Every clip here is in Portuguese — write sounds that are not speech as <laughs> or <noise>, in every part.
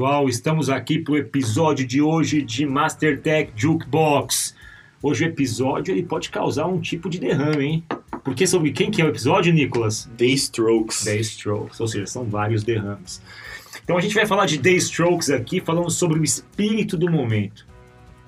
pessoal? Estamos aqui para o episódio de hoje de Master Tech Jukebox. Hoje o episódio ele pode causar um tipo de derrame, hein? Porque sobre quem que é o episódio, Nicolas? The Strokes. The Strokes, ou seja, são vários derrames. Então a gente vai falar de The Strokes aqui, falando sobre o espírito do momento.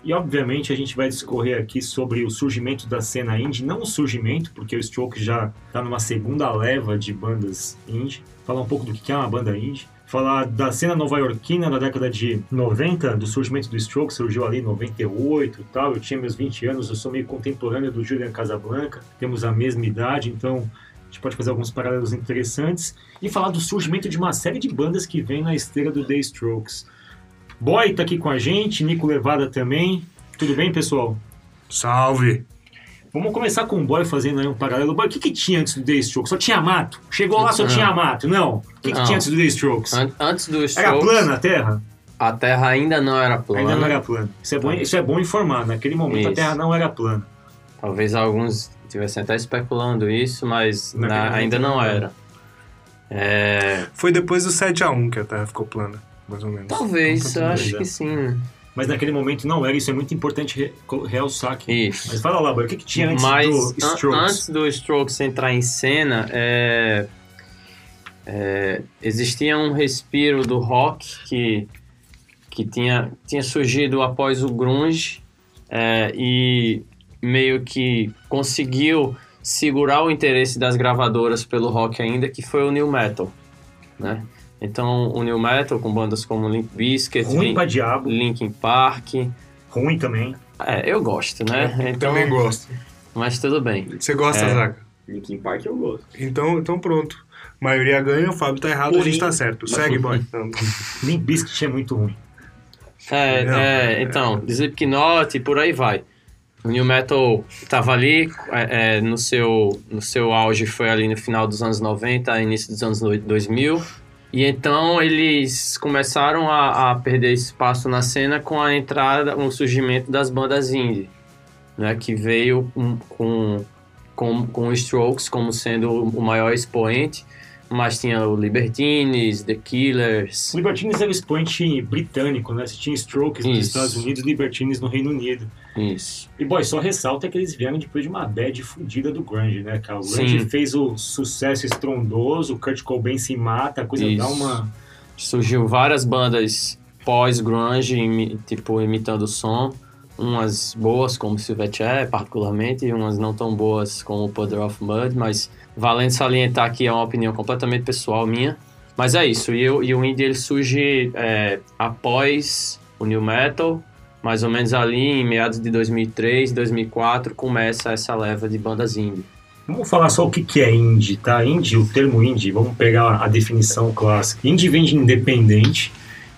E obviamente a gente vai discorrer aqui sobre o surgimento da cena indie, não o surgimento, porque o Strokes já está numa segunda leva de bandas indie. Falar um pouco do que é uma banda indie falar da cena nova-iorquina da década de 90, do surgimento do Stroke, surgiu ali em 98 e tal. Eu tinha meus 20 anos, eu sou meio contemporâneo do Julian Casablanca, temos a mesma idade, então a gente pode fazer alguns paralelos interessantes. E falar do surgimento de uma série de bandas que vem na esteira do The Strokes. Boy tá aqui com a gente, Nico Levada também. Tudo bem, pessoal? Salve! Vamos começar com o Boy fazendo aí um paralelo. Boy, o que, que tinha antes do The Strokes? Só tinha mato? Chegou lá, só tinha mato? Não. O que, que tinha antes do The Strokes? An antes do Strokes... Era plana a Terra? A Terra ainda não era plana. Ainda não era plana. Isso é bom, isso é bom informar. Naquele momento isso. a Terra não era plana. Talvez alguns estivessem até especulando isso, mas na, ainda não era. É... Foi depois do 7x1 que a Terra ficou plana, mais ou menos. Talvez, eu acho que sim, né? Mas naquele momento não era. Isso é muito importante realçar aqui. Isso. Mas fala lá, Boy, o que, que tinha antes mas, do Strokes? An antes do Strokes entrar em cena, é, é, existia um respiro do rock que, que tinha, tinha surgido após o grunge é, e meio que conseguiu segurar o interesse das gravadoras pelo rock ainda, que foi o new metal, né? Então, o New Metal com bandas como Limp Bizkit, Ruim Link, pra diabo. Linkin Park. Ruim também. É, eu gosto, né? Eu então, também gosto. Mas tudo bem. Você gosta, É. Zaca? Linkin Park eu gosto. Então, então pronto. A maioria ganha, o Fábio tá errado, a Porém- gente tá certo. Segue, boy. Limp Bizkit é muito ruim. É, Não, é, é. então, Slipknot e por aí vai. O New Metal tava ali, é, é, no, seu, no seu auge foi ali no final dos anos 90, início dos anos 2000. E então eles começaram a, a perder espaço na cena com a entrada, o surgimento das bandas indie, né, que veio com, com, com, Strokes como sendo o maior expoente, mas tinha o Libertines, The Killers, Libertines era o expoente britânico, né? Você tinha Strokes nos Isso. Estados Unidos Libertines no Reino Unido. Isso. E, boy, só ressalta que eles vieram depois de uma bad fudida do grunge, né, cara? O grunge Sim. fez o sucesso estrondoso, o Kurt Cobain se mata, a coisa Isso. dá uma... surgiu várias bandas pós-grunge, imi- tipo, imitando o som. Umas boas, como Silverchair, particularmente, e umas não tão boas, como Puddle of Mud, mas valendo salientar que é uma opinião completamente pessoal minha. Mas é isso, e, o- e o indie ele surge é, após o New Metal, mais ou menos ali em meados de 2003, 2004, começa essa leva de bandas indie. Vamos falar só o que que é indie, tá? Indie, o termo indie, vamos pegar a definição clássica. Indie vem de independente,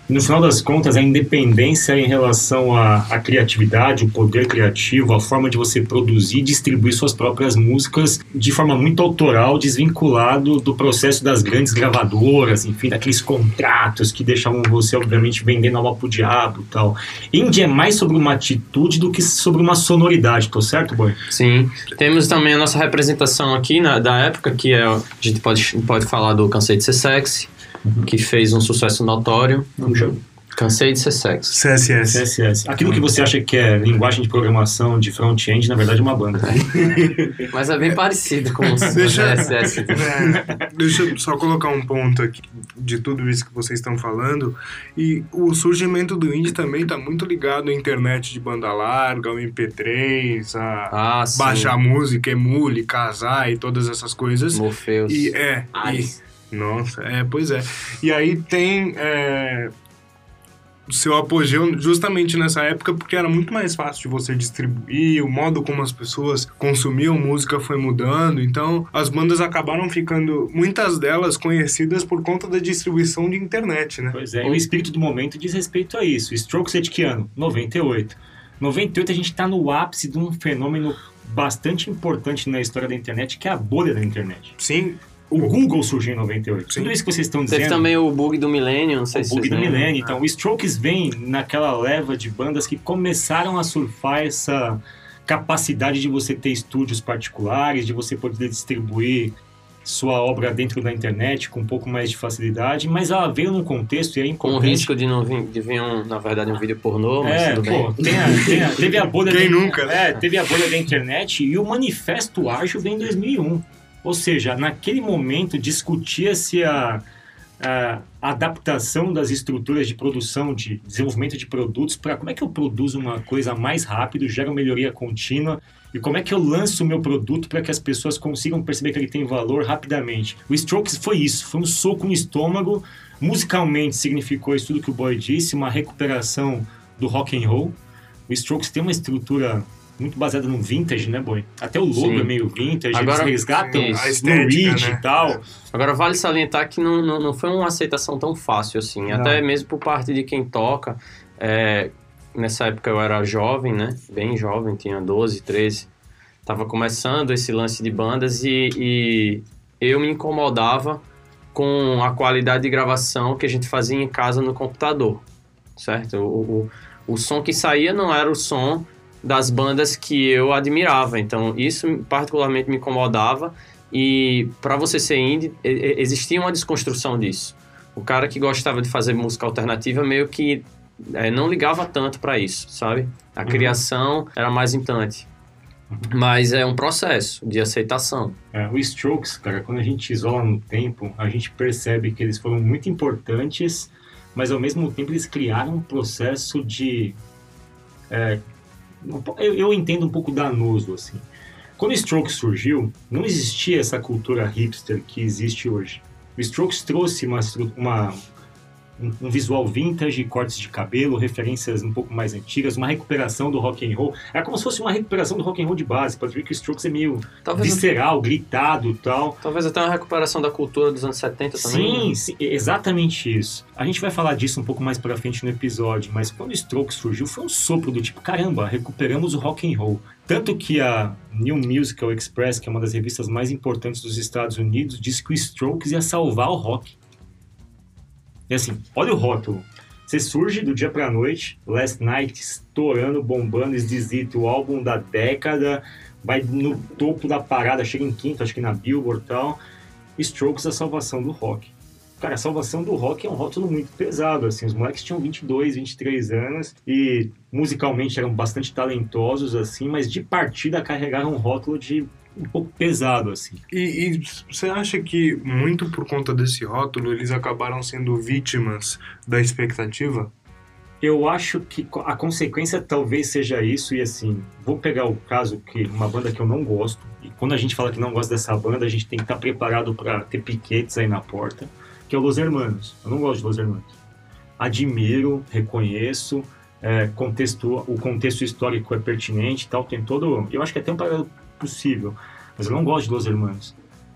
no final das contas, a independência em relação à, à criatividade, o poder criativo, a forma de você produzir e distribuir suas próprias músicas de forma muito autoral, desvinculado do processo das grandes gravadoras, enfim, daqueles contratos que deixavam você, obviamente, vendendo alma pro diabo e tal. Indie é mais sobre uma atitude do que sobre uma sonoridade, tô certo, boy? Sim. Temos também a nossa representação aqui na, da época, que é, a gente pode, pode falar do Cansei de Ser Sexy, que fez um sucesso notório. Como chama? Cansei de Ser Sexy. CSS. CSS. Aquilo que você acha que é linguagem de programação de front-end, na verdade é uma banda. <laughs> Mas é bem parecido com o <laughs> Deixa- CSS. É, deixa eu só colocar um ponto aqui de tudo isso que vocês estão falando. E o surgimento do indie também tá muito ligado à internet de banda larga, ao MP3, a Ah, baixar música, emule, casar e todas essas coisas. Morpheus. E é. Ai. e- nossa, é, pois é. E aí tem é, seu apogeu justamente nessa época, porque era muito mais fácil de você distribuir, o modo como as pessoas consumiam música foi mudando, então as bandas acabaram ficando, muitas delas conhecidas por conta da distribuição de internet, né? Pois é, e o espírito do momento diz respeito a isso. Strokes é de que ano? 98. 98 a gente está no ápice de um fenômeno bastante importante na história da internet, que é a bolha da internet. Sim, O Google surgiu em 98. Sim. Tudo isso que vocês estão Teve dizendo... também o bug do milênio, não sei o se bug vocês do milênio. Então, o Strokes vem naquela leva de bandas que começaram a surfar essa capacidade de você ter estúdios particulares, de você poder distribuir sua obra dentro da internet com um pouco mais de facilidade, mas ela veio num contexto e é Com o importante. risco de não vir, de vir um, na verdade, um vídeo pornô, mas É, tudo pô, bem. tem a- tem a- teve a bolha Quem da, nunca, né? É, teve a bolha da internet e o Manifesto Ágil vem em 2001. Ou seja, naquele momento discutia-se a, a adaptação das estruturas de produção, de desenvolvimento de produtos para como é que eu produzo uma coisa mais rápido, gero melhoria contínua e como é que eu lanço o meu produto para que as pessoas consigam perceber que ele tem valor rapidamente. O Strokes foi isso, foi um soco no estômago. Musicalmente significou isso tudo que o Boy disse, uma recuperação do rock and roll. O Strokes tem uma estrutura muito baseada no vintage, né, Boy? Até o logo Sim. é meio vintage, Agora- eles resgatam Sim, a no estética, Reed né? e tal. Agora, vale salientar que não, não, não foi uma aceitação tão fácil assim, Não. até mesmo por parte de quem toca. É, nessa época eu era jovem, né? Bem jovem, tinha 12, 13. Tava começando esse lance de bandas e, e eu me incomodava com a qualidade de gravação que a gente fazia em casa no computador, certo? O, o, o som que saía não era o som das bandas que eu admirava, então isso particularmente me incomodava e para você ser indie, existia uma desconstrução disso. O cara que gostava de fazer música alternativa meio que eh, não ligava tanto para isso, sabe? A Uhum. criação era mais importante. Mas é um processo de aceitação. É, o Strokes, cara, quando a gente isola no tempo, a gente percebe que eles foram muito importantes, mas ao mesmo tempo eles criaram um processo de. é, eu, eu entendo um pouco danoso, assim. Quando o Strokes surgiu, não existia essa cultura hipster que existe hoje. O Strokes trouxe uma, uma- um, um visual vintage, cortes de cabelo, referências um pouco mais antigas, uma recuperação do rock and roll. Era como se fosse uma recuperação do rock and roll de base. Que o Strokes é meio Talvez, visceral, gritado e tal. talvez até uma recuperação da cultura dos anos 70 também. Sim, né? sim, exatamente isso. A gente vai falar disso um pouco mais pra frente no episódio, mas quando o Strokes surgiu foi um sopro do tipo, caramba, recuperamos o rock and roll. Tanto que a New Musical Express, que é uma das revistas mais importantes dos Estados Unidos, disse que o Strokes ia salvar o rock. E assim, olha o rótulo. Você surge do dia pra noite, Last Night estourando, bombando, esquisito, o álbum da década, vai no topo da parada, chega em quinto, acho que na Billboard e tal. Strokes a salvação do rock. Cara, a salvação do rock é um rótulo muito pesado, assim, os moleques tinham 22, 23 anos e musicalmente eram bastante talentosos, assim, mas de partida carregaram um rótulo de um pouco pesado, assim. E, e você acha que muito por conta desse rótulo eles acabaram sendo vítimas da expectativa? Eu acho que a consequência talvez seja isso, e assim, vou pegar o caso que uma banda que eu não gosto, e quando a gente fala que não gosta dessa banda, a gente tem que estar preparado para ter piquetes aí na porta, que é o Los Hermanos. Eu não gosto de Los Hermanos. Admiro, reconheço, é, contexto, o contexto histórico é pertinente e tal, tem todo. Eu acho que é até um paralelo possível, mas eu não gosto de Los Hermanos.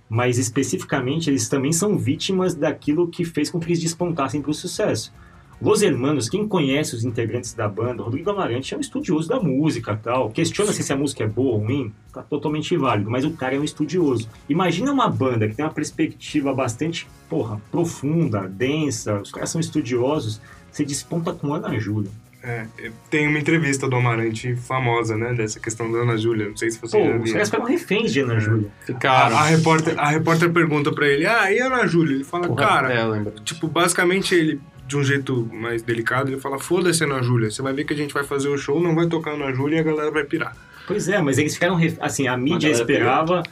Mas especificamente, eles também são vítimas daquilo que fez com que eles despontassem para o sucesso. Los Hermanos, quem conhece os integrantes da banda, Rodrigo Amarante é um estudioso da música tal. Questiona-se se a música é boa ou ruim, tá totalmente válido, mas o cara é um estudioso. Imagina uma banda que tem uma perspectiva bastante, porra, profunda, densa, os caras são estudiosos, você desponta com Ana Júlia. É, tem uma entrevista do Amarante famosa, né? Dessa questão da Ana Júlia. Não sei se você Pô, já os viu. caras pegam reféns de Ana Júlia. Ficaram. A, a, repórter, a repórter pergunta pra ele, ah, e a Ana Júlia? Ele fala, Porra, cara, é, tipo, basicamente ele, de um jeito mais delicado, ele fala, foda-se Ana Júlia, você vai ver que a gente vai fazer o show, não vai tocar Ana Júlia e a galera vai pirar. Pois é, mas eles ficaram, ref- assim, a mídia galera esperava...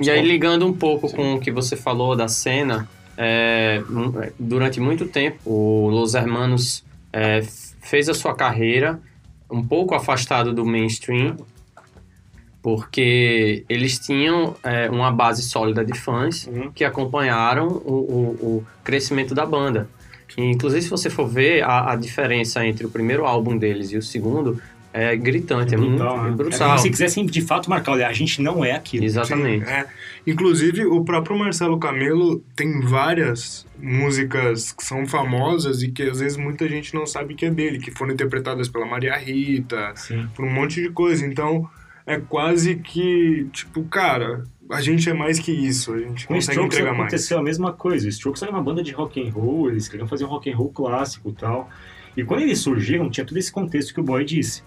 E aí, ligando um pouco com o que você falou da cena, é, durante muito tempo, o Los Hermanos é, fez a sua carreira um pouco afastado do mainstream, porque eles tinham é, uma base sólida de fãs Uhum. que acompanharam o, o- o crescimento da banda. E, inclusive, se você for ver a, a diferença entre o primeiro álbum deles e o segundo, é gritante, é, muito brutal, né? é É brutal. como se quisessem de fato marcar, olha, a gente não é aquilo. Exatamente. Sim, é. Inclusive, o próprio Marcelo Camelo tem várias músicas que são famosas e que às vezes muita gente não sabe que é dele, que foram interpretadas pela Maria Rita, Sim. por um monte de coisa. Então, é quase que, tipo, cara, a gente é mais que isso, a gente Com consegue Strokes entregar mais. aconteceu a mesma coisa. O Strokes era uma banda de rock and roll, eles queriam fazer um rock and roll clássico e tal. E quando eles surgiram, tinha todo esse contexto que o Boy disse.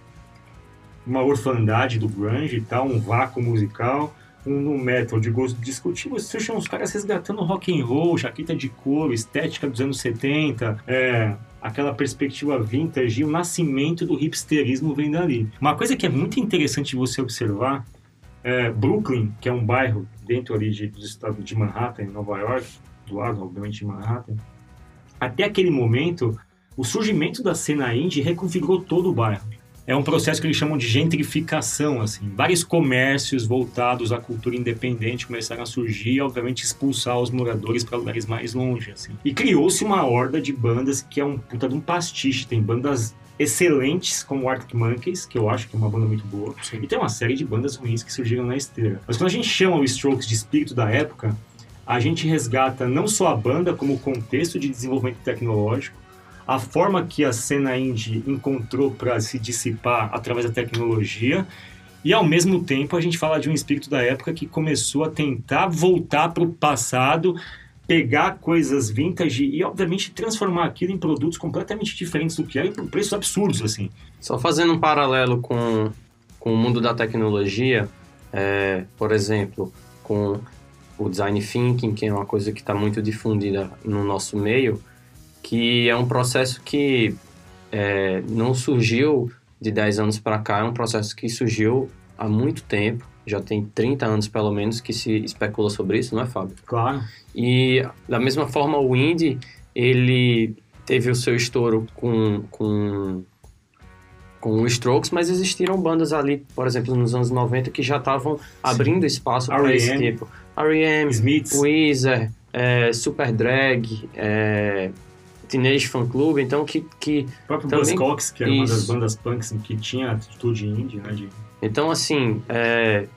Uma orfandade do grunge e tal, um vácuo musical. um metal de gosto discutível, você tinha uns caras resgatando rock and roll, jaqueta de couro, estética dos anos 70, é, aquela perspectiva vintage e o nascimento do hipsterismo vem dali. Uma coisa que é muito interessante você observar é Brooklyn, que é um bairro dentro ali de, do estado de Manhattan, em Nova York, do lado, obviamente, de Manhattan. Até aquele momento, o surgimento da cena indie reconfigurou todo o bairro é um processo que eles chamam de gentrificação, assim. Vários comércios voltados à cultura independente começaram a surgir e, obviamente, expulsar os moradores para lugares mais longe, assim. E criou-se uma horda de bandas que é um puta de um pastiche. Tem bandas excelentes como Arctic Monkeys, que eu acho que é uma banda muito boa, e tem uma série de bandas ruins que surgiram na esteira. Mas quando a gente chama o Strokes de espírito da época, a gente resgata não só a banda como o contexto de desenvolvimento tecnológico, a forma que a cena indie encontrou para se dissipar através da tecnologia e ao mesmo tempo a gente fala de um espírito da época que começou a tentar voltar para o passado, pegar coisas vintage e obviamente transformar aquilo em produtos completamente diferentes do que era e por preços absurdos assim. Só fazendo um paralelo com, com o mundo da tecnologia, é, por exemplo, com o design thinking, que é uma coisa que está muito difundida no nosso meio que é um processo que é, não surgiu de 10 anos para cá, é um processo que surgiu há muito tempo, já tem 30 anos pelo menos que se especula sobre isso, não é, Fábio? Claro. E da mesma forma o indie, ele teve o seu estouro com, com, com o Strokes, mas existiram bandas ali, por exemplo, nos anos 90 que já estavam abrindo espaço para esse tipo. R.E.M., Smiths, Weezer, é, Super Drag, é, Teenage Fan Club, então que... que o próprio também... Buzzcocks, que era Isso. uma das bandas punks que tinha atitude indie, né? De... Então, assim, é,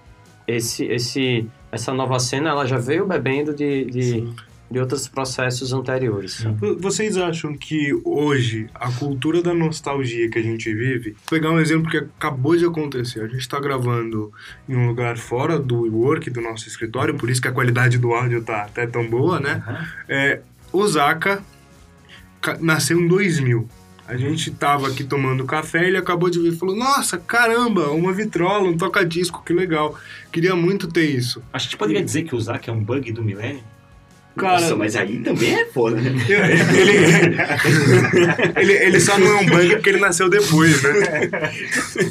esse, esse, essa nova cena, ela já veio bebendo de, de, de outros processos anteriores. Vocês acham que hoje, a cultura da nostalgia que a gente vive... Vou pegar um exemplo que acabou de acontecer. A gente está gravando em um lugar fora do work, do nosso escritório, por isso que a qualidade do áudio tá até tão boa, né? Uhum. É, Osaka nasceu em 2000. A gente tava aqui tomando café, ele acabou de vir e falou: Nossa, caramba, uma vitrola, um toca-disco, que legal. Queria muito ter isso. A gente poderia dizer que o Zac é um bug do milênio? Cara, Nossa, mas aí também é foda, né? Ele, ele, ele, só não é um bug porque ele nasceu depois, né?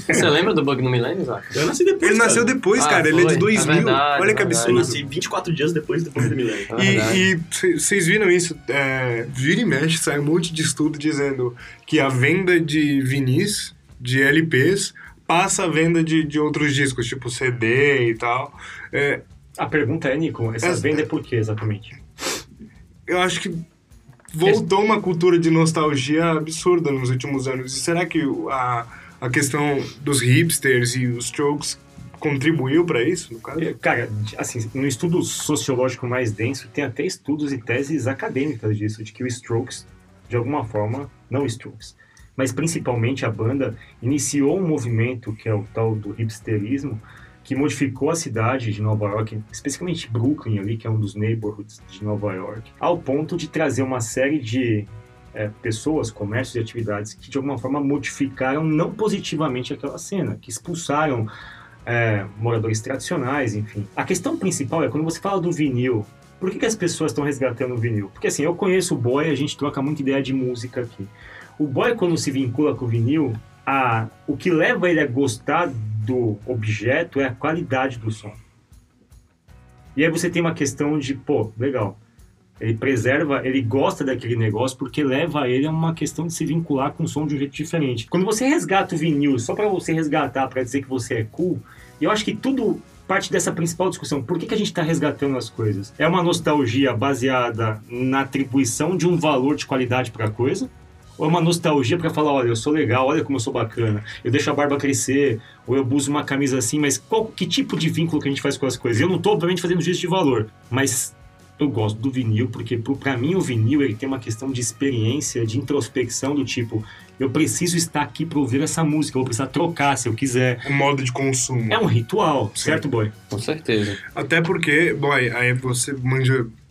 Você lembra do bug no milênio, Zac? Eu nasci depois. Ele cara. nasceu depois, ah, cara. Ele é de 2000. É verdade, Olha que absurdo. Eu nasci 24 dias depois do bug do milênio. e vocês viram isso? É, vira e mexe, sai um monte de estudo dizendo que a venda de vinis, de LPs, passa a venda de, de outros discos, tipo CD e tal. É, a pergunta é, Nico, essa, essa venda é por quê exatamente? Eu acho que voltou uma cultura de nostalgia absurda nos últimos anos. E será que a, a questão dos hipsters e os strokes contribuiu para isso, no caso? É, cara, assim, no estudo sociológico mais denso, tem até estudos e teses acadêmicas disso, de que o Strokes, de alguma forma, não Strokes, mas principalmente a banda, iniciou um movimento que é o tal do hipsterismo, que modificou a cidade de Nova York, especificamente Brooklyn ali, que é um dos neighborhoods de Nova York, ao ponto de trazer uma série de é, pessoas, comércios e atividades que de alguma forma modificaram não positivamente aquela cena, que expulsaram é, moradores tradicionais, enfim. A questão principal é quando você fala do vinil. Por que, que as pessoas estão resgatando o vinil? Porque assim, eu conheço o boy, a gente troca muita ideia de música aqui. O boy, quando se vincula com o vinil, a, o que leva ele a gostar do objeto é a qualidade do som. E aí você tem uma questão de, pô, legal. Ele preserva, ele gosta daquele negócio porque leva ele a uma questão de se vincular com o som de um jeito diferente. Quando você resgata o vinil só para você resgatar, para dizer que você é cool, eu acho que tudo parte dessa principal discussão. Por que, que a gente está resgatando as coisas? É uma nostalgia baseada na atribuição de um valor de qualidade para a coisa? Ou é uma nostalgia para falar, olha, eu sou legal, olha como eu sou bacana, eu deixo a barba crescer, ou eu uso uma camisa assim, mas qual, que tipo de vínculo que a gente faz com as coisas? Eu não estou, obviamente, fazendo juízo de valor, mas eu gosto do vinil, porque para mim o vinil ele tem uma questão de experiência, de introspecção, do tipo, eu preciso estar aqui para ouvir essa música, eu vou precisar trocar se eu quiser. Um modo de consumo. É um ritual, Sim. certo, boy? Com certeza. Até porque, boy, aí você manja ma-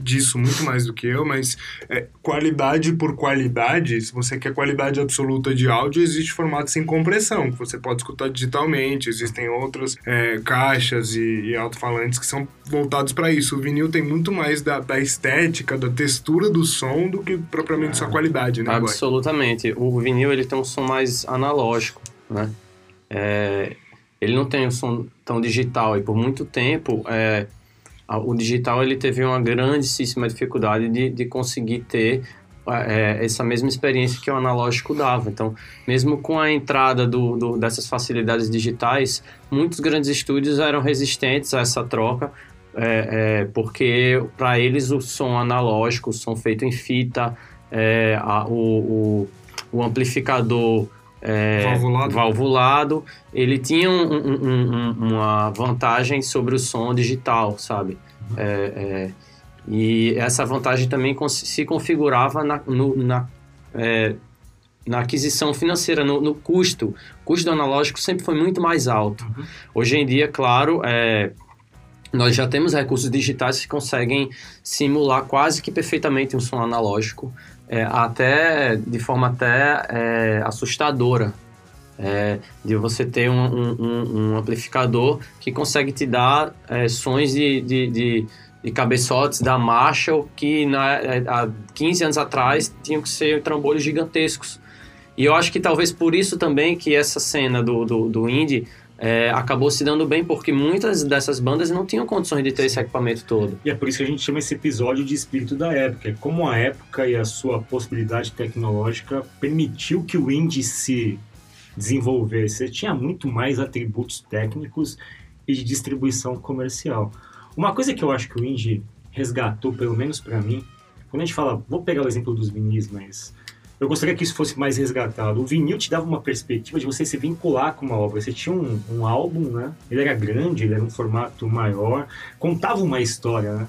disso muito mais do que eu, mas é, qualidade por qualidade, se você quer qualidade absoluta de áudio, existe formato sem compressão, que você pode escutar digitalmente, existem outras é, caixas e, e alto-falantes que são voltados para isso. O vinil tem muito mais da, da estética, da textura do som do que propriamente sua qualidade, né, Boy? Absolutamente. O vinil ele tem um som mais analógico, né? É, ele não tem um som tão digital e por muito tempo é, o digital ele teve uma grandíssima dificuldade de, de conseguir ter é, essa mesma experiência que o analógico dava. Então, mesmo com a entrada do, do- dessas facilidades digitais, muitos grandes estúdios eram resistentes a essa troca, é, é, porque para eles o som analógico, o som feito em fita, é, a- o, o, o amplificador é, Valvulado. valvulado, ele tinha um- um- um- um- uma vantagem sobre o som digital, sabe? É, é, e essa vantagem também se configurava na, no- na, é, na aquisição financeira, no, no custo. O custo do analógico sempre foi muito mais alto. Hoje em dia, claro, é, nós já temos recursos digitais que conseguem simular quase que perfeitamente um som analógico, é, até de forma até é, assustadora. É, de você ter um, um- um- amplificador que consegue te dar é, sons de, de, de, de cabeçotes da Marshall que na, é, há 15 anos atrás tinham que ser trambolhos gigantescos. E eu acho que talvez por isso também que essa cena do, do, do indie é, acabou se dando bem, porque muitas dessas bandas não tinham condições de ter esse equipamento todo. E é por isso que a gente chama esse episódio de espírito da época. É como a época e a sua possibilidade tecnológica permitiu que o indie se desenvolvesse. Você tinha muito mais atributos técnicos e de distribuição comercial. Uma coisa que eu acho que o indie resgatou, pelo menos para mim, quando a gente fala, vou pegar o exemplo dos vinis, mas eu gostaria que isso fosse mais resgatado. O vinil te dava uma perspectiva de você se vincular com uma obra. Você tinha um, um álbum, né? Ele era grande, ele era um formato maior, contava uma história, né?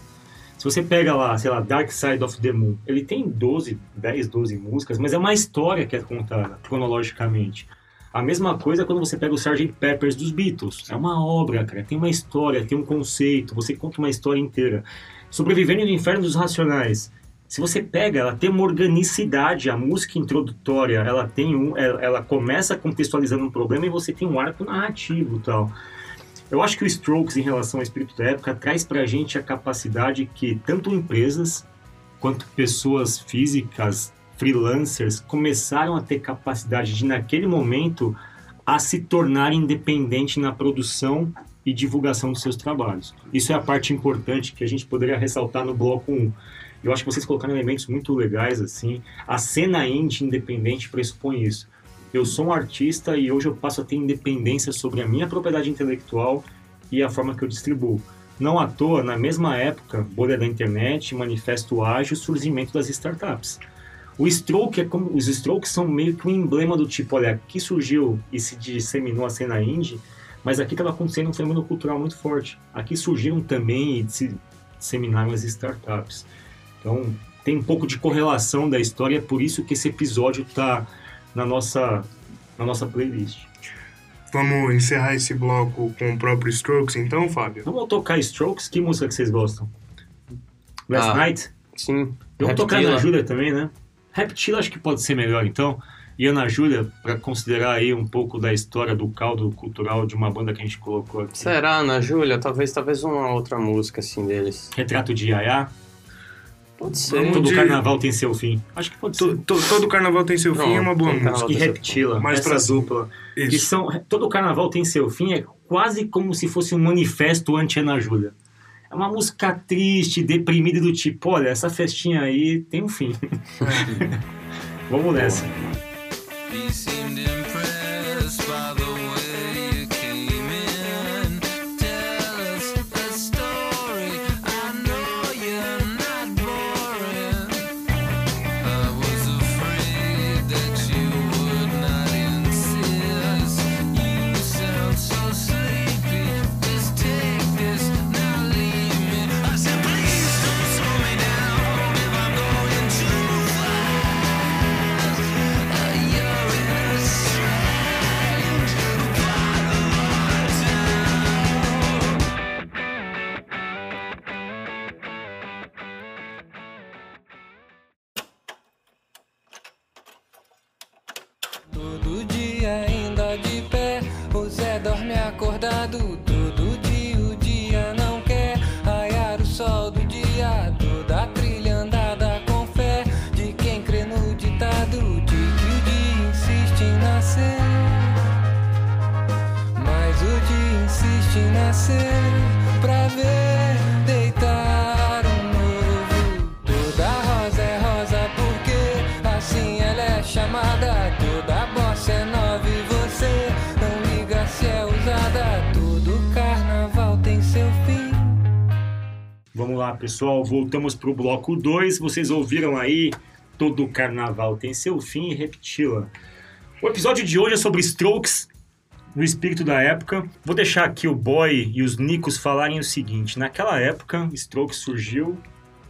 Se você pega lá, sei lá, Dark Side of the Moon, ele tem 12, 10, 12 músicas, mas é uma história que é contada cronologicamente. A mesma coisa quando você pega o Sgt. Peppers dos Beatles. É uma obra, cara. Tem uma história, tem um conceito. Você conta uma história inteira. Sobrevivendo no Inferno dos Racionais. Se você pega, ela tem uma organicidade. A música introdutória, ela tem um, ela, ela começa contextualizando um problema e você tem um arco narrativo, tal. Eu acho que o Strokes, em relação ao espírito da época, traz pra gente a capacidade que tanto empresas quanto pessoas físicas, freelancers, começaram a ter capacidade de, naquele momento, a se tornar independente na produção e divulgação dos seus trabalhos. Isso é a parte importante que a gente poderia ressaltar no bloco 1. Eu acho que vocês colocaram elementos muito legais, assim. A cena indie independente pressupõe isso. Eu sou um artista e hoje eu passo a ter independência sobre a minha propriedade intelectual e a forma que eu distribuo. Não à toa, na mesma época, bolha da internet, manifesto ágil, surgimento das startups. O Stroke é como os Strokes são meio que um emblema do tipo, olha, aqui surgiu e se disseminou a cena indie, mas aqui estava acontecendo um fenômeno cultural muito forte. Aqui surgiram também e se disseminaram as startups. Então, tem um pouco de correlação da história, é por isso que esse episódio está na nossa, na nossa playlist. Vamos encerrar esse bloco com o próprio Strokes, então, Fábio? Vamos tocar Strokes? Que música que vocês gostam? Last Ah, Night? Sim. Vamos tocar. Ana Júlia também, né? Reptila acho que pode ser melhor, então. E Ana Júlia, para considerar aí um pouco da história do caldo cultural de uma banda que a gente colocou aqui. Será, Ana Júlia? Talvez, talvez uma outra música assim deles. Retrato de Yaya. Pode ser. Todo de- carnaval tem seu fim. Acho que pode ser. To- to- todo carnaval tem seu fim, é uma boa música. carnaval E tem seu Reptila, Mais essa pra- dupla. Que Isso. são, todo carnaval tem seu fim, é quase como se fosse um manifesto anti-Ana Júlia. É uma música triste, deprimida, do tipo, olha, essa festinha aí tem um fim. <laughs> Vamos nessa. Pessoal, voltamos pro bloco 2. Vocês ouviram aí? Todo carnaval tem seu fim e repeti-la. O episódio de hoje é sobre Strokes no espírito da época. Vou deixar aqui o Boy e os Nicos falarem o seguinte: naquela época, Strokes surgiu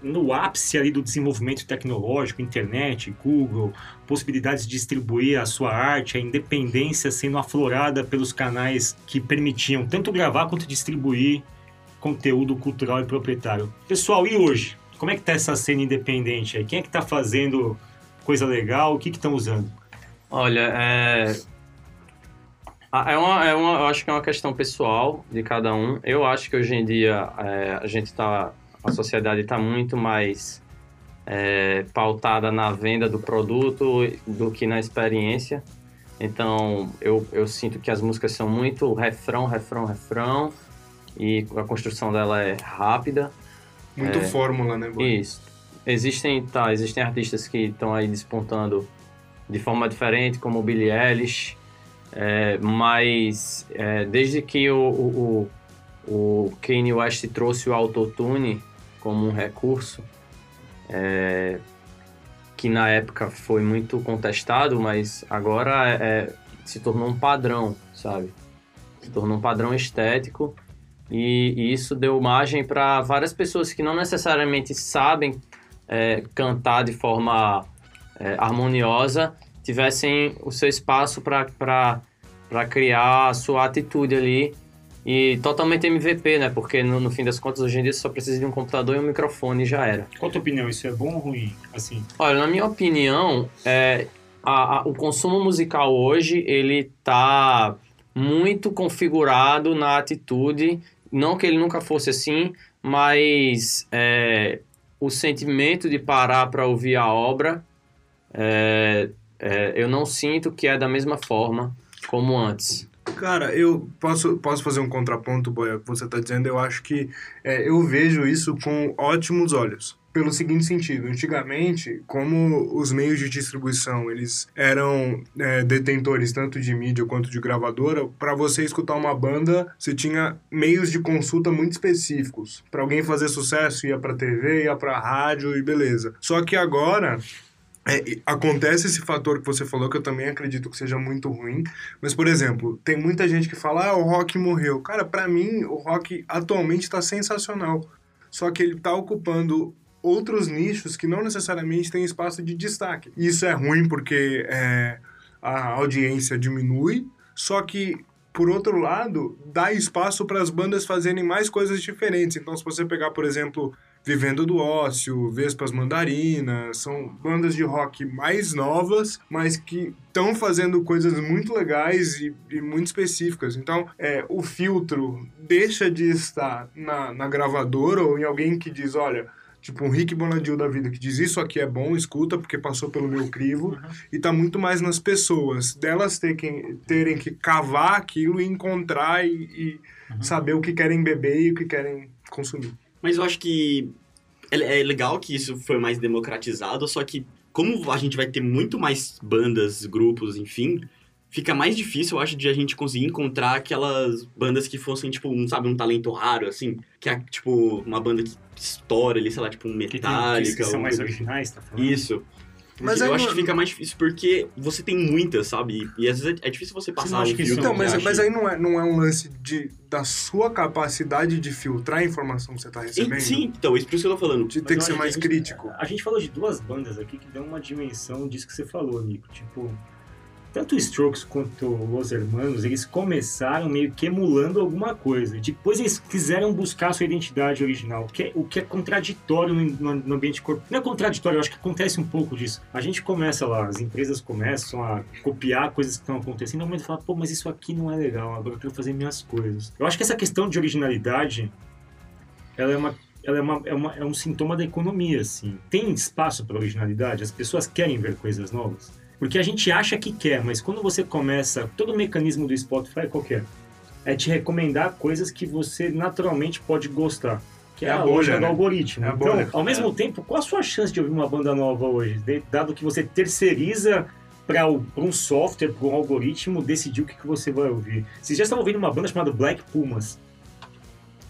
no ápice ali do desenvolvimento tecnológico, internet, Google, possibilidades de distribuir a sua arte, a independência sendo aflorada pelos canais que permitiam tanto gravar quanto distribuir conteúdo cultural e proprietário. Pessoal, e hoje? Como é que tá essa cena independente aí? Quem é que tá fazendo coisa legal? O que que estão usando? Olha, é. É uma, é uma, eu acho que é uma questão pessoal de cada um. Eu acho que hoje em dia é, a gente tá. A sociedade está muito mais é, pautada na venda do produto do que na experiência. Então eu, eu sinto que as músicas são muito refrão, refrão, refrão. E a construção dela é rápida. Muito É. fórmula, né, boy? Isso. Existem, tá, existem artistas que estão aí despontando de forma diferente, como o Billie Eilish, é, mas é, desde que o, o, o, o Kanye West trouxe o autotune como um recurso, é, que na época foi muito contestado, mas agora é, se tornou um padrão, sabe? Se tornou um padrão estético e, e isso deu margem para várias pessoas que não necessariamente sabem é, cantar de forma é, harmoniosa tivessem o seu espaço para criar a sua atitude ali e totalmente MVP, né? Porque no, no fim das contas hoje em dia você só precisa de um computador e um microfone e já era. Qual a tua opinião? Isso é bom ou ruim? Assim, Olha, na minha opinião, é, a- a- o consumo musical hoje, ele tá muito configurado na atitude, não que ele nunca fosse assim, mas é, o sentimento de parar para ouvir a obra, é, é, eu não sinto que é da mesma forma como antes. Cara, eu posso, posso fazer um contraponto, boy, ao que você está dizendo. Eu acho que é, eu vejo isso com ótimos olhos. Pelo seguinte sentido, antigamente, como os meios de distribuição eles eram é, detentores tanto de mídia quanto de gravadora, para você escutar uma banda, você tinha meios de consulta muito específicos. Para alguém fazer sucesso, ia para TV, ia para rádio e beleza. Só que agora é, acontece esse fator que você falou, que eu também acredito que seja muito ruim. Mas, por exemplo, tem muita gente que fala, ah, o rock morreu. Cara, pra mim, o rock atualmente tá sensacional. Só que ele tá ocupando outros nichos que não necessariamente têm espaço de destaque. Isso é ruim porque é, a audiência diminui, só que por outro lado, dá espaço para as bandas fazerem mais coisas diferentes. Então, se você pegar, por exemplo, Vivendo do Ócio, Vespas Mandarinas, são bandas de rock mais novas, mas que estão fazendo coisas muito legais e, e muito específicas. Então, é, o filtro deixa de estar na, na gravadora ou em alguém que diz, olha, tipo um Rick Bonadil da vida, que diz isso aqui é bom, escuta, porque passou pelo meu crivo, e tá muito mais nas pessoas, delas terem, terem que cavar aquilo e encontrar e, e saber o que querem beber e o que querem consumir. Mas eu acho que é é legal que isso foi mais democratizado, só que como a gente vai ter muito mais bandas, grupos, enfim, fica mais difícil, eu acho, de a gente conseguir encontrar aquelas bandas que fossem, tipo, um, sabe, um talento raro, assim, que é, tipo, uma banda que estoura ali, sei lá, tipo, um que, tem, que, que são mais originais, tá falando? Isso. Mas eu aí acho que fica mais difícil porque você tem muitas, sabe? E, e às vezes é, é difícil você passar acha o que isso filtro. Então, mas, acho. mas aí não é, não é um lance de, da sua capacidade de filtrar a informação que você está recebendo? E- Sim, então, isso por isso que eu tô falando. De Mas ter que ser acho mais a gente- crítico. A gente falou de duas bandas aqui que dão uma dimensão disso que você falou, Nico. Tipo, tanto o Strokes quanto Los Hermanos, eles começaram meio que emulando alguma coisa. Depois eles quiseram buscar sua identidade original, que é- o que é contraditório no, no- ambiente corpo. Não é contraditório, acho que acontece um pouco disso. A gente começa lá, as empresas começam a copiar coisas que estão acontecendo, no momento fala, pô, mas isso aqui não é legal, agora eu quero fazer minhas coisas. Eu acho que essa questão de originalidade, ela é uma ela é, uma, é, uma- é um sintoma da economia, assim. Tem espaço para originalidade? As pessoas querem ver coisas novas? Porque a gente acha que quer, mas quando você começa... Todo o mecanismo do Spotify é qualquer. é te recomendar coisas que você naturalmente pode gostar. Que é, É a bolha, lógica do né? algoritmo. É então, bolha. ao mesmo tempo, qual a sua chance de ouvir uma banda nova hoje? Dado que você terceiriza para um software, para um algoritmo, decidir o que, que você vai ouvir. Vocês já estavam ouvindo uma banda chamada Black Pumas.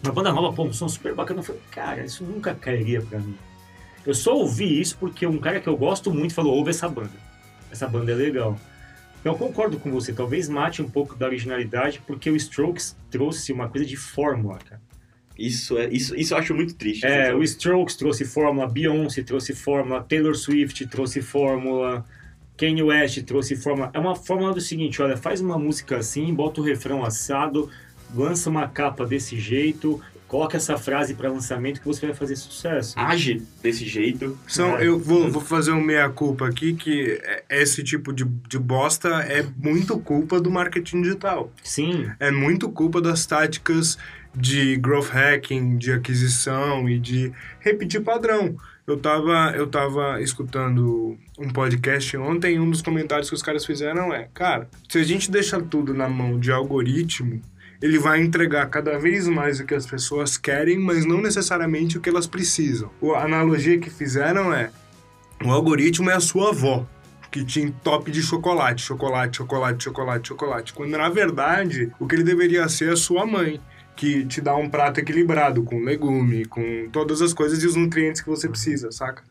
Uma banda nova, pô, um som super bacana. Eu falei, cara, isso nunca cairia pra mim. Eu só ouvi isso porque um cara que eu gosto muito falou, ouve essa banda. Essa banda é legal. Então eu concordo com você, talvez mate um pouco da originalidade, porque o Strokes trouxe uma coisa de fórmula, cara. Isso, é, isso, isso eu acho muito triste. É, o Strokes trouxe fórmula, Beyoncé trouxe fórmula, Taylor Swift trouxe fórmula, Kanye West trouxe fórmula. É uma fórmula do seguinte, olha, faz uma música assim, bota o refrão assado, lança uma capa desse jeito, coloca essa frase para lançamento que você vai fazer sucesso. Age desse jeito. São, É. eu vou, vou fazer um meia-culpa aqui, que é- esse tipo de, de bosta é muito culpa do marketing digital. Sim, É muito culpa das táticas de growth hacking, de aquisição e de repetir padrão. Eu tava, eu tava escutando um podcast ontem e um dos comentários que os caras fizeram é, cara, se a gente deixar tudo na mão de algoritmo, ele vai entregar cada vez mais o que as pessoas querem, mas não necessariamente o que elas precisam. A analogia que fizeram é, o algoritmo é a sua avó, que te entope de chocolate, chocolate, chocolate, chocolate, chocolate. Quando na verdade o que ele deveria ser é a sua mãe, que te dá um prato equilibrado, com legume, com todas as coisas e os nutrientes que você precisa, saca?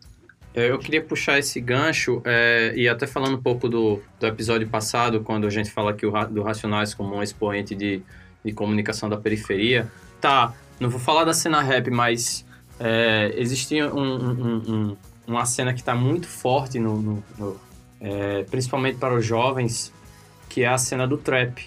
É, Eu queria puxar esse gancho, é, e até falando um pouco do, do episódio passado, quando a gente fala aqui o do Racionais como um expoente de, de comunicação da periferia. Tá, não vou falar da cena rap, mas é, existia um- um- um- uma cena que está muito forte, no, no- no, é, principalmente para os jovens, que é a cena do trap,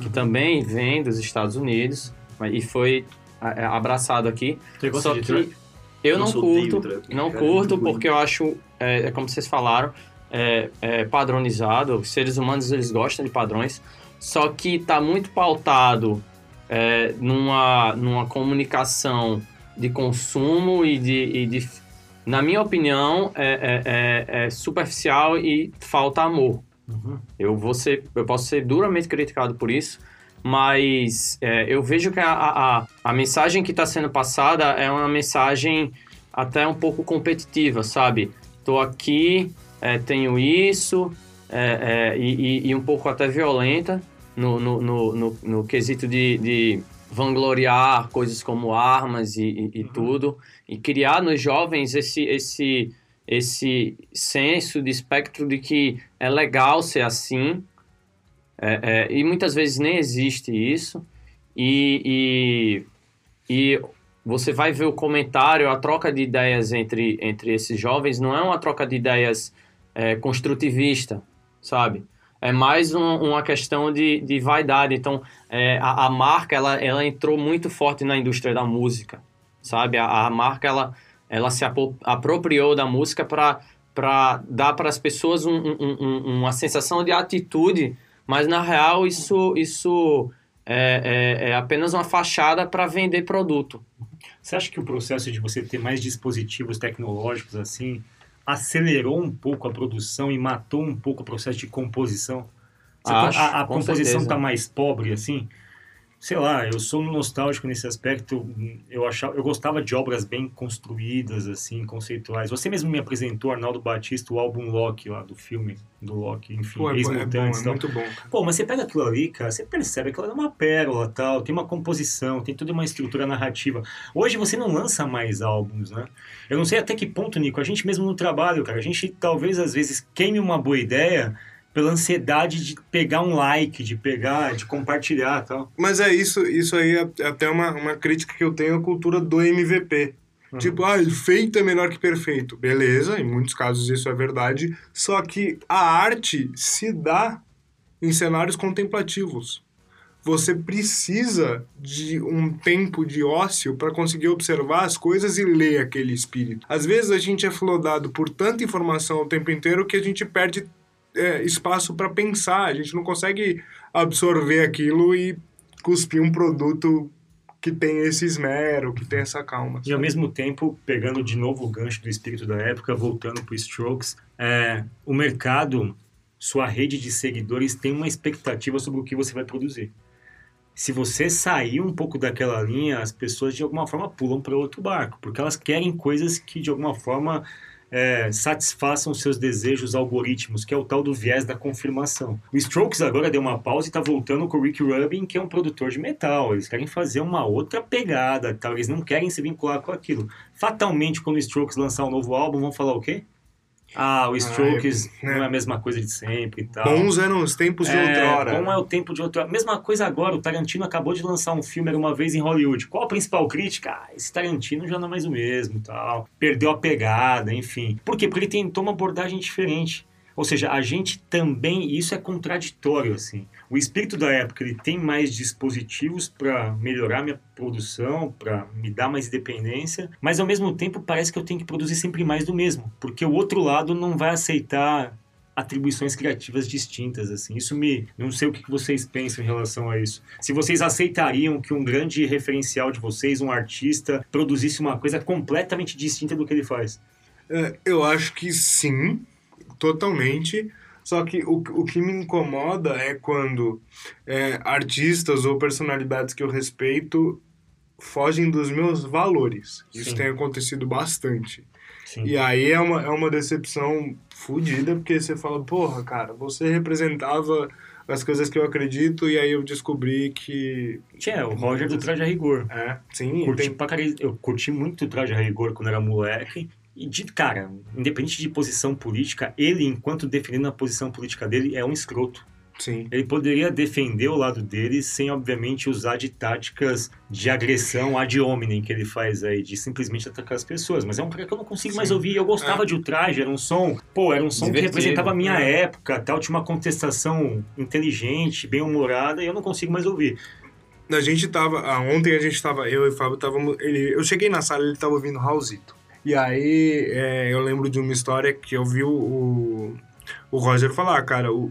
que também vem dos Estados Unidos e foi é, abraçado aqui. você gosta Só que trap? eu não odeio curto, trap, não cara, é curto ruim. porque eu acho, é, é como vocês falaram, é, é padronizado. Os seres humanos eles gostam de padrões, só que está muito pautado é, numa, numa comunicação de consumo e de, e de- na minha opinião, é, é- é- é superficial e falta amor. Uhum. Eu vou ser, eu posso ser duramente criticado por isso, mas é, eu vejo que a, a, a mensagem que está sendo passada é uma mensagem até um pouco competitiva, sabe? Tô aqui, é, tenho isso, é, e, e- e um pouco até violenta no, no, no, no, no quesito de, de vangloriar coisas como armas e, e- e tudo, e criar nos jovens esse, esse, esse senso de espectro de que é legal ser assim, é, é, e muitas vezes nem existe isso, e, e, e você vai ver o comentário, a troca de ideias entre, entre esses jovens não é uma troca de ideias é, construtivista, sabe? É mais um- uma questão de, de vaidade. Então, é, a, a marca, ela, ela entrou muito forte na indústria da música, sabe? A, a marca, ela, ela se apropriou da música para dar para as pessoas um- um- uma sensação de atitude, mas na real isso, isso é, é- é apenas uma fachada para vender produto. Você acha que o processo de você ter mais dispositivos tecnológicos assim acelerou um pouco a produção e matou um pouco o processo de composição? Acho, a, a com composição está mais pobre assim? Sei lá, eu sou nostálgico nesse aspecto. Eu achava, eu gostava de obras bem construídas assim, conceituais. Você mesmo me apresentou Arnaldo Batista o álbum Loki lá do filme do Loki, enfim, Pô, é, bom, é bom, é muito bom. cara. Pô, mas você pega aquilo ali, cara, você percebe que ela é uma pérola, tal, tem uma composição, tem toda uma estrutura narrativa. Hoje você não lança mais álbuns, né? Eu não sei até que ponto, Nico, a gente mesmo no trabalho, cara, a gente talvez às vezes queime uma boa ideia pela ansiedade de pegar um like, de pegar, de compartilhar, tal. Mas é isso, isso aí é até uma, uma crítica que eu tenho à cultura do MVP. Uhum. Tipo, ah, feito é melhor que perfeito. Beleza, em muitos casos isso é verdade. Só que a arte se dá em cenários contemplativos. Você precisa de um tempo de ócio para conseguir observar as coisas e ler aquele espírito. Às vezes a gente é flodado por tanta informação o tempo inteiro que a gente perde é, espaço para pensar. A gente não consegue absorver aquilo e cuspir um produto que tem esse esmero, que tem essa calma. E ao mesmo tempo, pegando de novo o gancho do espírito da época, voltando para Strokes, é, o mercado, sua rede de seguidores tem uma expectativa sobre o que você vai produzir. Se você sair um pouco daquela linha, as pessoas de alguma forma pulam para outro barco, porque elas querem coisas que de alguma forma é, satisfaçam seus desejos algoritmos, que é o tal do viés da confirmação. O Strokes agora deu uma pausa e está voltando com o Rick Rubin, que é um produtor de metal. Eles querem fazer uma outra pegada, tal. eles não querem se vincular com aquilo. Fatalmente, quando o Strokes lançar um novo álbum, vão falar o quê? Ah, o Strokes é, não é a mesma coisa de sempre e tal. Bons eram os tempos de É, outrora. Bom é o tempo de outrora. Mesma coisa agora, o Tarantino acabou de lançar um filme, era uma vez em Hollywood. Qual a principal crítica? Ah, esse Tarantino já não é mais o mesmo, tal. Perdeu a pegada, enfim. Por quê? Porque ele tentou uma abordagem diferente. Ou seja, a gente também, isso é contraditório, assim. O espírito da época, ele tem mais dispositivos para melhorar minha produção, para me dar mais independência, mas ao mesmo tempo parece que eu tenho que produzir sempre mais do mesmo, porque o outro lado não vai aceitar atribuições criativas distintas, assim. Isso me... Não sei o que vocês pensam em relação a isso. Se vocês aceitariam que um grande referencial de vocês, um artista, produzisse uma coisa completamente distinta do que ele faz. É, eu acho que sim, totalmente. Só que o, o que me incomoda é quando é, artistas ou personalidades que eu respeito fogem dos meus valores. Isso Sim. tem acontecido bastante. Sim. E aí é uma, é uma decepção fodida, porque você fala, porra, cara, você representava as coisas que eu acredito, e aí eu descobri que. Tinha o Roger do Traje a Rigor. É, sim, Curti tem, pra eu curti muito o Traje a Rigor quando era moleque. E, de, cara, independente de posição política, ele, enquanto defendendo a posição política dele, é um escroto. sim. Ele poderia defender o lado dele sem, obviamente, usar de táticas de agressão ad hominem que ele faz aí, de simplesmente atacar as pessoas. Mas é um cara que eu não consigo mais Sim. ouvir. Eu gostava de O Traje, era um som... Pô, era um som que Divertido. representava a minha É. época, tal. Tinha uma contestação inteligente, bem-humorada, e eu não consigo mais ouvir. A gente tava. Ah, ontem a gente tava. Eu e o Fábio tava. Ele, eu cheguei na sala ele tava ouvindo Raulzito. E aí é, eu lembro de uma história que eu vi o, o, Roger falar, cara. O,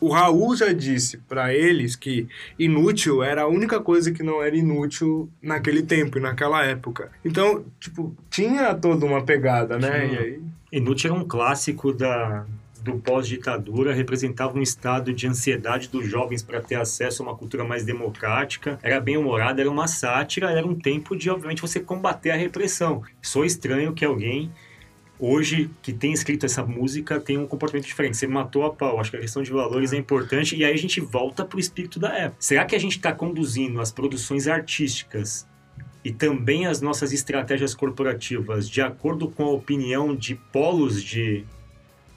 o Raul já disse pra eles que inútil era a única coisa que não era inútil naquele tempo e naquela época. Então, tipo, tinha toda uma pegada, né? Tinha. E aí. Inútil era um clássico da, do pós-ditadura, representava um estado de ansiedade dos jovens para ter acesso a uma cultura mais democrática, era bem humorada, era uma sátira, era um tempo de, obviamente, você combater a repressão. Sou estranho que alguém, hoje, que tem escrito essa música, tenha um comportamento diferente. Você matou a pau. Acho que a questão de valores é importante e aí a gente volta pro espírito da época. Será que a gente está conduzindo as produções artísticas e também as nossas estratégias corporativas de acordo com a opinião de polos de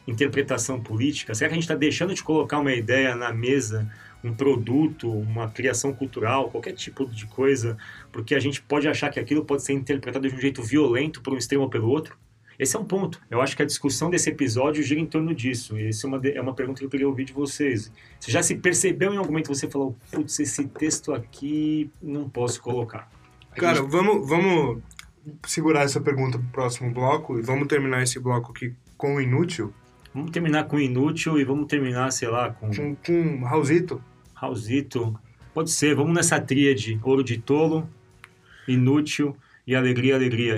interpretação política? Será que a gente está deixando de colocar uma ideia na mesa, um produto, uma criação cultural, qualquer tipo de coisa, porque a gente pode achar que aquilo pode ser interpretado de um jeito violento por um extremo ou pelo outro? Esse é um ponto. Eu acho que a discussão desse episódio gira em torno disso. E essa é uma, é uma pergunta que eu queria ouvir de vocês. Você já se percebeu em algum momento você falou, putz, esse texto aqui não posso colocar? Cara, gente- vamos, vamos segurar essa pergunta pro próximo bloco e vamos terminar esse bloco aqui com o inútil. Vamos terminar com Inútil e vamos terminar, sei lá, com Com, com Raulzito. Raulzito. Pode ser, vamos nessa tríade. Ouro de tolo, Inútil e Alegria, Alegria.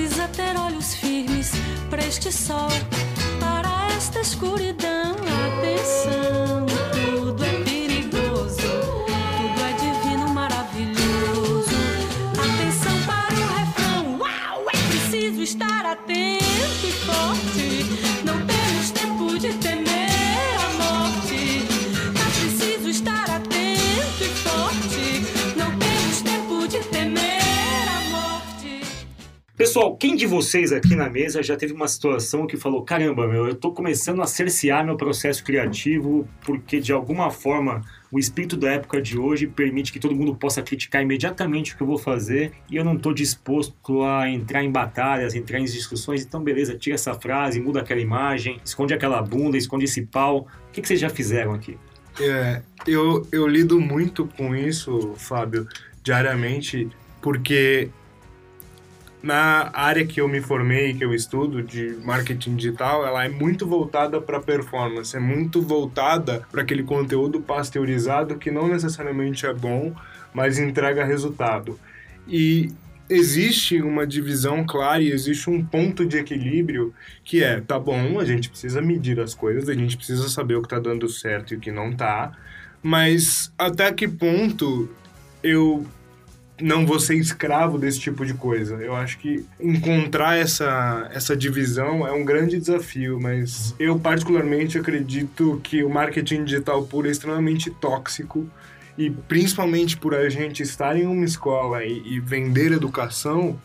Precisa ter olhos firmes para este sol, Pessoal, quem de vocês aqui na mesa já teve uma situação que falou: caramba, meu, eu tô começando a cercear meu processo criativo porque de alguma forma o espírito da época de hoje permite que todo mundo possa criticar imediatamente o que eu vou fazer e eu não tô disposto a entrar em batalhas, entrar em discussões. Então, beleza, tira essa frase, muda aquela imagem, esconde aquela bunda, esconde esse pau. O que, que vocês já fizeram aqui? É, eu, eu lido muito com isso, Fábio, diariamente, porque na área que eu me formei, que eu estudo, de marketing digital, ela é muito voltada para performance, é muito voltada para aquele conteúdo pasteurizado que não necessariamente é bom, mas entrega resultado. E existe uma divisão clara e existe um ponto de equilíbrio que é, tá bom, a gente precisa medir as coisas, a gente precisa saber o que tá dando certo e o que não tá, mas até que ponto eu não vou ser escravo desse tipo de coisa. Eu acho que encontrar essa, essa divisão é um grande desafio, mas eu particularmente acredito que o marketing digital puro é extremamente tóxico e principalmente por a gente estar em uma escola e, e vender educação,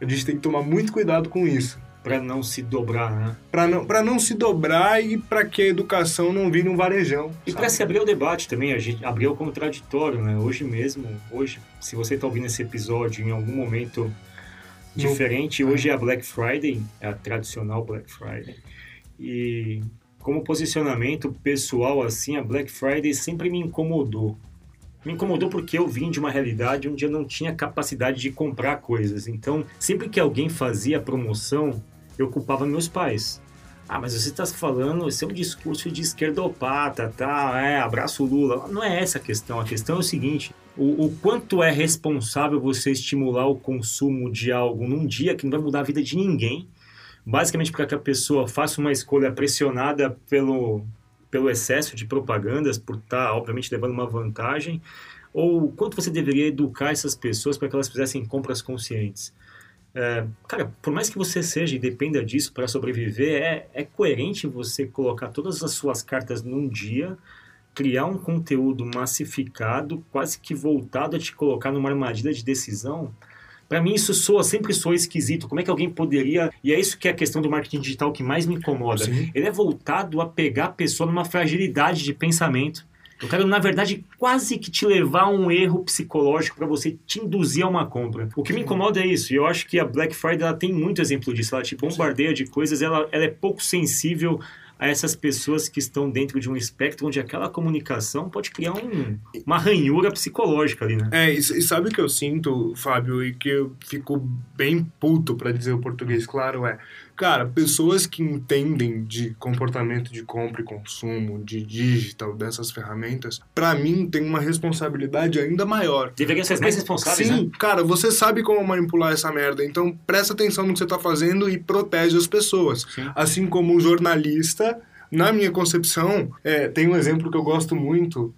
a gente tem que tomar muito cuidado com isso. Para não se dobrar, né? Para não, pra não se dobrar e para que a educação não vire um varejão. E para se abrir o debate também, a gente abrir o contraditório, né? Hoje mesmo, hoje, se você está ouvindo esse episódio em algum momento diferente, hoje é a Black Friday, é a tradicional Black Friday. E como posicionamento pessoal assim, a Black Friday sempre me incomodou. Me incomodou porque eu vim de uma realidade onde eu não tinha capacidade de comprar coisas. Então, sempre que alguém fazia promoção, eu culpava meus pais. Ah, mas você está falando, esse é um discurso de esquerdopata, tá? É, abraço Lula. Não é essa a questão. A questão é o seguinte: o, o quanto é responsável você estimular o consumo de algo num dia que não vai mudar a vida de ninguém, basicamente para que a pessoa faça uma escolha pressionada pelo, pelo excesso de propagandas, por estar, obviamente, levando uma vantagem, ou quanto você deveria educar essas pessoas para que elas fizessem compras conscientes. É, cara, por mais que você seja e dependa disso para sobreviver, é, é coerente você colocar todas as suas cartas num dia, criar um conteúdo massificado, quase que voltado a te colocar numa armadilha de decisão. Para mim isso soa, sempre soa esquisito. Como é que alguém poderia... E é isso que é a questão do marketing digital que mais me incomoda. Sim. Ele é voltado a pegar a pessoa numa fragilidade de pensamento. Eu quero, na verdade, quase que te levar a um erro psicológico para você te induzir a uma compra. O que me incomoda é isso. E eu acho que a Black Friday ela tem muito exemplo disso. Ela te bombardeia de coisas, ela, ela é pouco sensível a essas pessoas que estão dentro de um espectro onde aquela comunicação pode criar um, uma ranhura psicológica ali, né? É, e, e sabe o que eu sinto, Fábio, e que eu fico bem puto, para dizer o português claro, é... Cara, pessoas que entendem de comportamento de compra e consumo, de digital, dessas ferramentas, para mim tem uma responsabilidade ainda maior. Deveriam ser mais responsáveis, Sim, né? cara, você sabe como manipular essa merda, então presta atenção no que você tá fazendo e protege as pessoas. Sim. Assim como um jornalista, na minha concepção, é, tem um exemplo que eu gosto muito.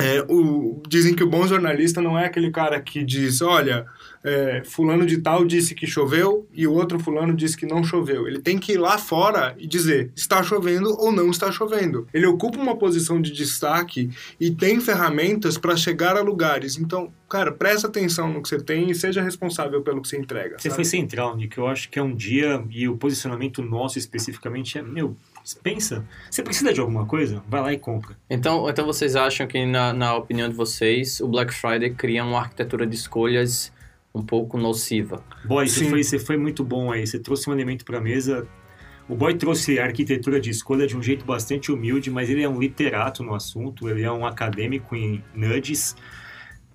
É, o, dizem que o bom jornalista não é aquele cara que diz, olha, é, fulano de tal disse que choveu e o outro fulano disse que não choveu. Ele tem que ir lá fora e dizer, está chovendo ou não está chovendo. Ele ocupa uma posição de destaque e tem ferramentas para chegar a lugares. Então, cara, presta atenção no que você tem e seja responsável pelo que você entrega. Você sabe? foi central, Nick. Eu acho que é um dia, e o posicionamento nosso especificamente é, meu, pensa, você precisa de alguma coisa? Vai lá e compra. Então, então vocês acham que, na, na opinião de vocês, o Black Friday cria uma arquitetura de escolhas um pouco nociva? Boy, você foi, você foi muito bom aí. Você trouxe um elemento para a mesa. O Boy trouxe a arquitetura de escolha de um jeito bastante humilde, mas ele é um literato no assunto, ele é um acadêmico em nudes,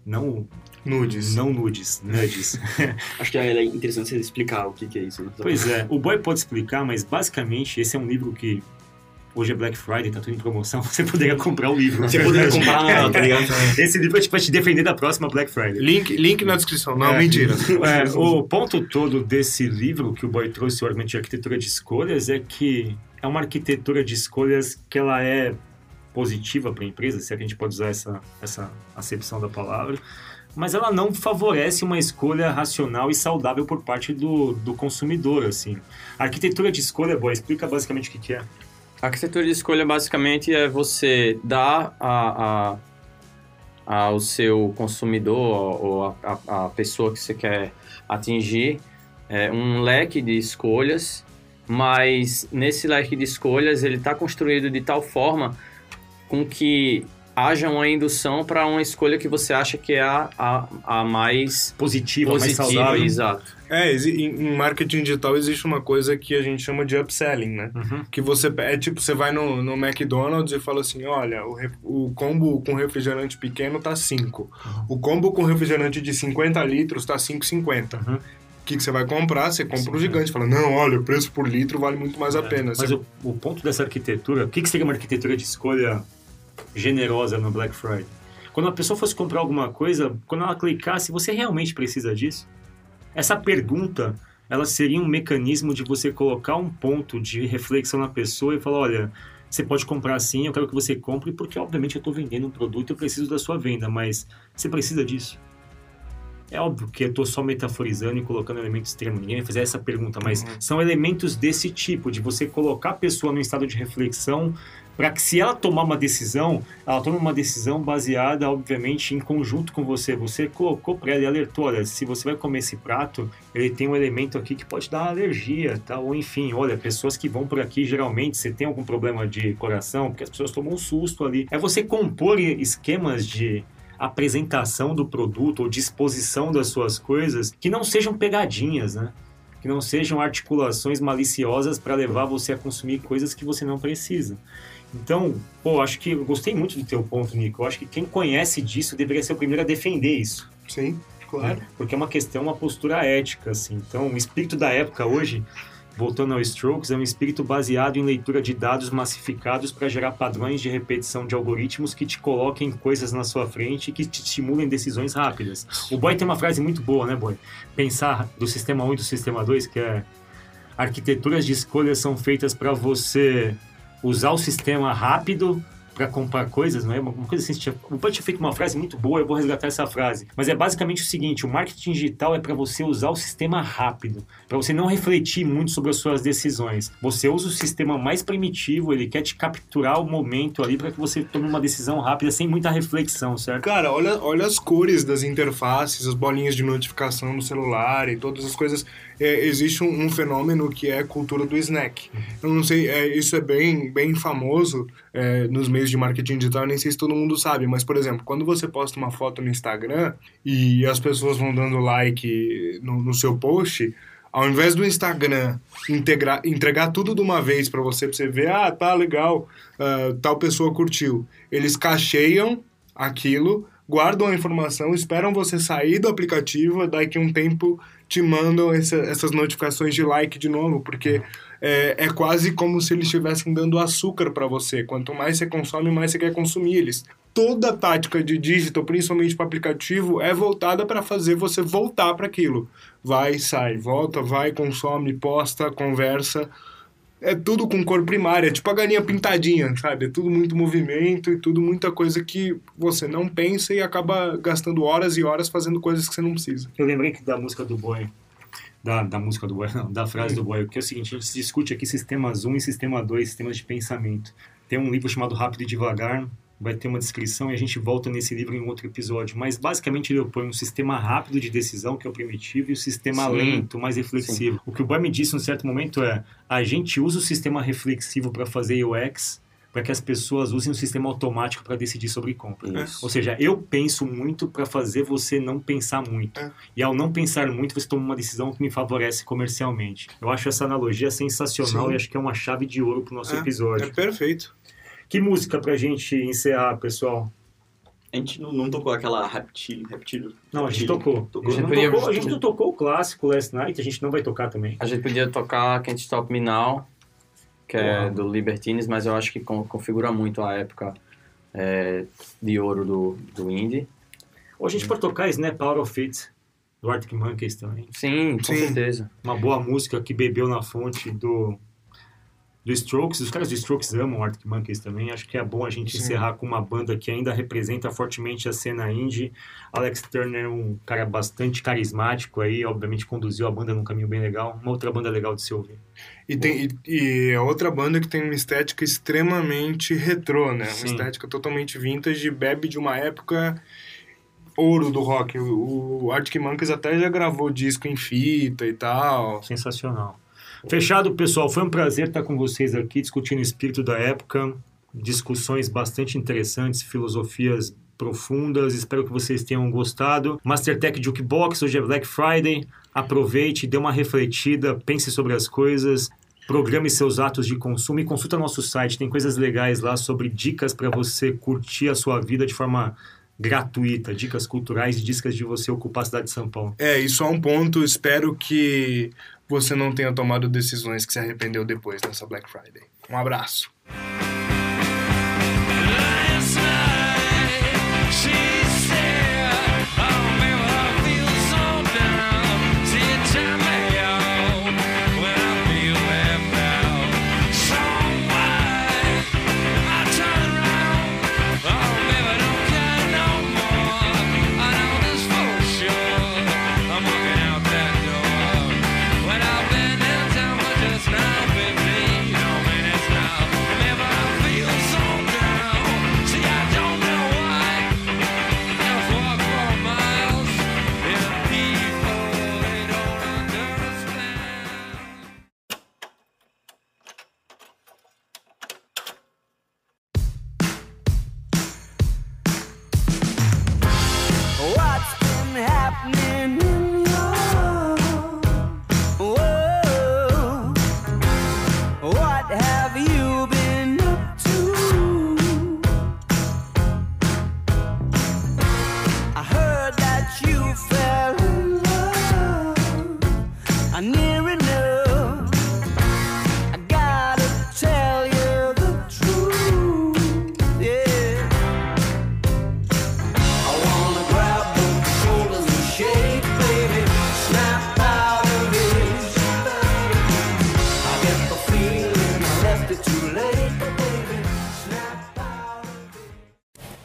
não, Nudes. não nudes, nudes. <laughs> Acho que é interessante você explicar o que, que é isso. né? Pois é, o Boy pode explicar, mas basicamente esse é um livro que hoje é Black Friday, tá tudo em promoção, <laughs> você poderia comprar o livro. Você poderia <laughs> comprar, tá ligado? Esse livro é tipo, vai te defender da próxima Black Friday. Link, link na descrição. Não, É. mentira. É, o ponto todo desse livro que o Boy trouxe, o argumento de arquitetura de escolhas, é que é uma arquitetura de escolhas que ela é positiva para a empresa, se é que a gente pode usar essa, essa acepção da palavra, mas ela não favorece uma escolha racional e saudável por parte do, do consumidor, assim. A arquitetura de escolha, Boy, explica basicamente o que, que é. A arquitetura de escolha basicamente é você dar a, a, ao seu consumidor ou a, a, a pessoa que você quer atingir é, um leque de escolhas, mas nesse leque de escolhas ele está construído de tal forma com que haja uma indução para uma escolha que você acha que é a, a, a mais Positiva, mais positiva, saudável. exato. É, em marketing digital existe uma coisa que a gente chama de upselling, né? Uhum. Que você é tipo, você vai no, no McDonald's e fala assim: olha, o, re- o combo com refrigerante pequeno tá 5. O combo com refrigerante de 50 litros tá 5,50. Uhum. O que, que você vai comprar? Você compra o gigante. Fala, não, olha, o preço por litro vale muito mais a pena. Mas Você- o, o ponto dessa arquitetura, o que, que seria uma arquitetura de escolha generosa no Black Friday? Quando a pessoa fosse comprar alguma coisa, quando ela clicasse, você realmente precisa disso? Essa pergunta, ela seria um mecanismo de você colocar um ponto de reflexão na pessoa e falar, olha, você pode comprar sim, eu quero que você compre, porque obviamente eu estou vendendo um produto, eu preciso da sua venda, mas você precisa disso? É óbvio que eu estou só metaforizando e colocando elemento extremo. Ninguém vai fazer essa pergunta, mas são elementos desse tipo, de você colocar a pessoa num estado de reflexão para que se ela tomar uma decisão, ela tome uma decisão baseada, obviamente, em conjunto com você. Você colocou para ela e alertou, olha, se você vai comer esse prato, ele tem um elemento aqui que pode dar alergia, tá? Ou enfim, olha, pessoas que vão por aqui, geralmente, você tem algum problema de coração, porque as pessoas tomam um susto ali. É você compor esquemas de apresentação do produto ou disposição das suas coisas que não sejam pegadinhas, né? Que não sejam articulações maliciosas para levar você a consumir coisas que você não precisa. Então, pô, acho que eu gostei muito do teu ponto, Nico. Eu acho que quem conhece disso deveria ser o primeiro a defender isso. Sim, claro. né? Porque é uma questão, uma postura ética, assim. Então, o espírito da época hoje, voltando ao Strokes, é um espírito baseado em leitura de dados massificados para gerar padrões de repetição de algoritmos que te coloquem coisas na sua frente e que te estimulem decisões rápidas. O Boy tem uma frase muito boa, né, Boy? Pensar do sistema 1 e do sistema 2, que é arquiteturas de escolhas são feitas para você usar o sistema rápido para comprar coisas, não é? Uma coisa assim, o Boy tinha feito uma frase muito boa, eu vou resgatar essa frase. Mas é basicamente o seguinte, o marketing digital é para você usar o sistema rápido, para você não refletir muito sobre as suas decisões. Você usa o sistema mais primitivo, ele quer te capturar o momento ali para que você tome uma decisão rápida sem muita reflexão, certo? Cara, olha, olha as cores das interfaces, as bolinhas de notificação no celular e todas as coisas. É, existe um, um fenômeno que é a cultura do snack. Eu não sei, é, isso é bem, bem famoso é, nos meios de marketing digital, eu nem sei se todo mundo sabe, mas, por exemplo, quando você posta uma foto no Instagram e as pessoas vão dando like no, no seu post, ao invés do Instagram integrar, entregar tudo de uma vez para você, pra você ver, ah, tá legal, ah, tal pessoa curtiu. Eles cacheiam aquilo, guardam a informação, esperam você sair do aplicativo, daqui um tempo te mandam essa- essas notificações de like de novo, porque é, é quase como se eles estivessem dando açúcar para você. Quanto mais você consome, mais você quer consumir eles. Toda tática de digital, principalmente para aplicativo, é voltada para fazer você voltar para aquilo. Vai, sai, volta, vai, consome, posta, conversa. É tudo com cor primária, tipo a galinha pintadinha, sabe? É tudo muito movimento e tudo muita coisa que você não pensa e acaba gastando horas e horas fazendo coisas que você não precisa. Eu lembrei que da música do Boy, da, da música do Boy, <laughs> não, da frase do Boy, que é o seguinte, a gente discute aqui sistemas 1 e sistema 2, sistemas de pensamento. Tem um livro chamado Rápido e Devagar, vai ter uma descrição e a gente volta nesse livro em um outro episódio, mas basicamente ele opõe um sistema rápido de decisão, que é o primitivo, e o sistema Sim. lento, mais reflexivo. O que o Boy me disse num certo momento é, a gente usa o sistema reflexivo para fazer UX, para que as pessoas usem o sistema automático para decidir sobre compra. Ou seja, eu penso muito para fazer você não pensar muito. É. E ao não pensar muito, você toma uma decisão que me favorece comercialmente. Eu acho essa analogia sensacional Sim. e acho que é uma chave de ouro pro nosso É, episódio. É perfeito. Que música pra gente encerrar, pessoal? A gente não, não tocou aquela Reptilio. Reptilio. Não, a gente tocou. Tocou. A gente, não Podia- tocou, a gente não tocou o clássico Last Night, a gente não vai tocar também. A gente podia tocar Can't Stop Me Now. que é do Libertines, mas eu acho que con- configura muito a época é, de ouro do, do indie. Ou a gente pode tocar Snap Out of It, do Arctic Monkeys também. Sim, com Sim. certeza. Uma boa música que bebeu na fonte do, do Strokes. Os caras do Strokes amam Arctic Monkeys também. Acho que é bom a gente Sim. encerrar com uma banda que ainda representa fortemente a cena indie. Alex Turner é um cara bastante carismático aí, obviamente conduziu a banda num caminho bem legal. Uma outra banda legal de se ouvir. E, tem, e, e é outra banda que tem uma estética extremamente retrô, né? Uma Sim. estética totalmente vintage, bebe de uma época ouro do rock. O, o Arctic Monkeys até já gravou disco em fita e tal. Sensacional. Fechado, pessoal. Foi um prazer estar com vocês aqui discutindo o espírito da época. Discussões bastante interessantes, filosofias profundas. Espero que vocês tenham gostado. Mastertech Jukebox, hoje é Black Friday. Aproveite, dê uma refletida, pense sobre as coisas. Programe seus atos de consumo e consulta nosso site. Tem coisas legais lá sobre dicas para você curtir a sua vida de forma gratuita. Dicas culturais e dicas de você ocupar a cidade de São Paulo. É, e só um ponto, espero que você não tenha tomado decisões que se arrependeu depois nessa Black Friday. Um abraço.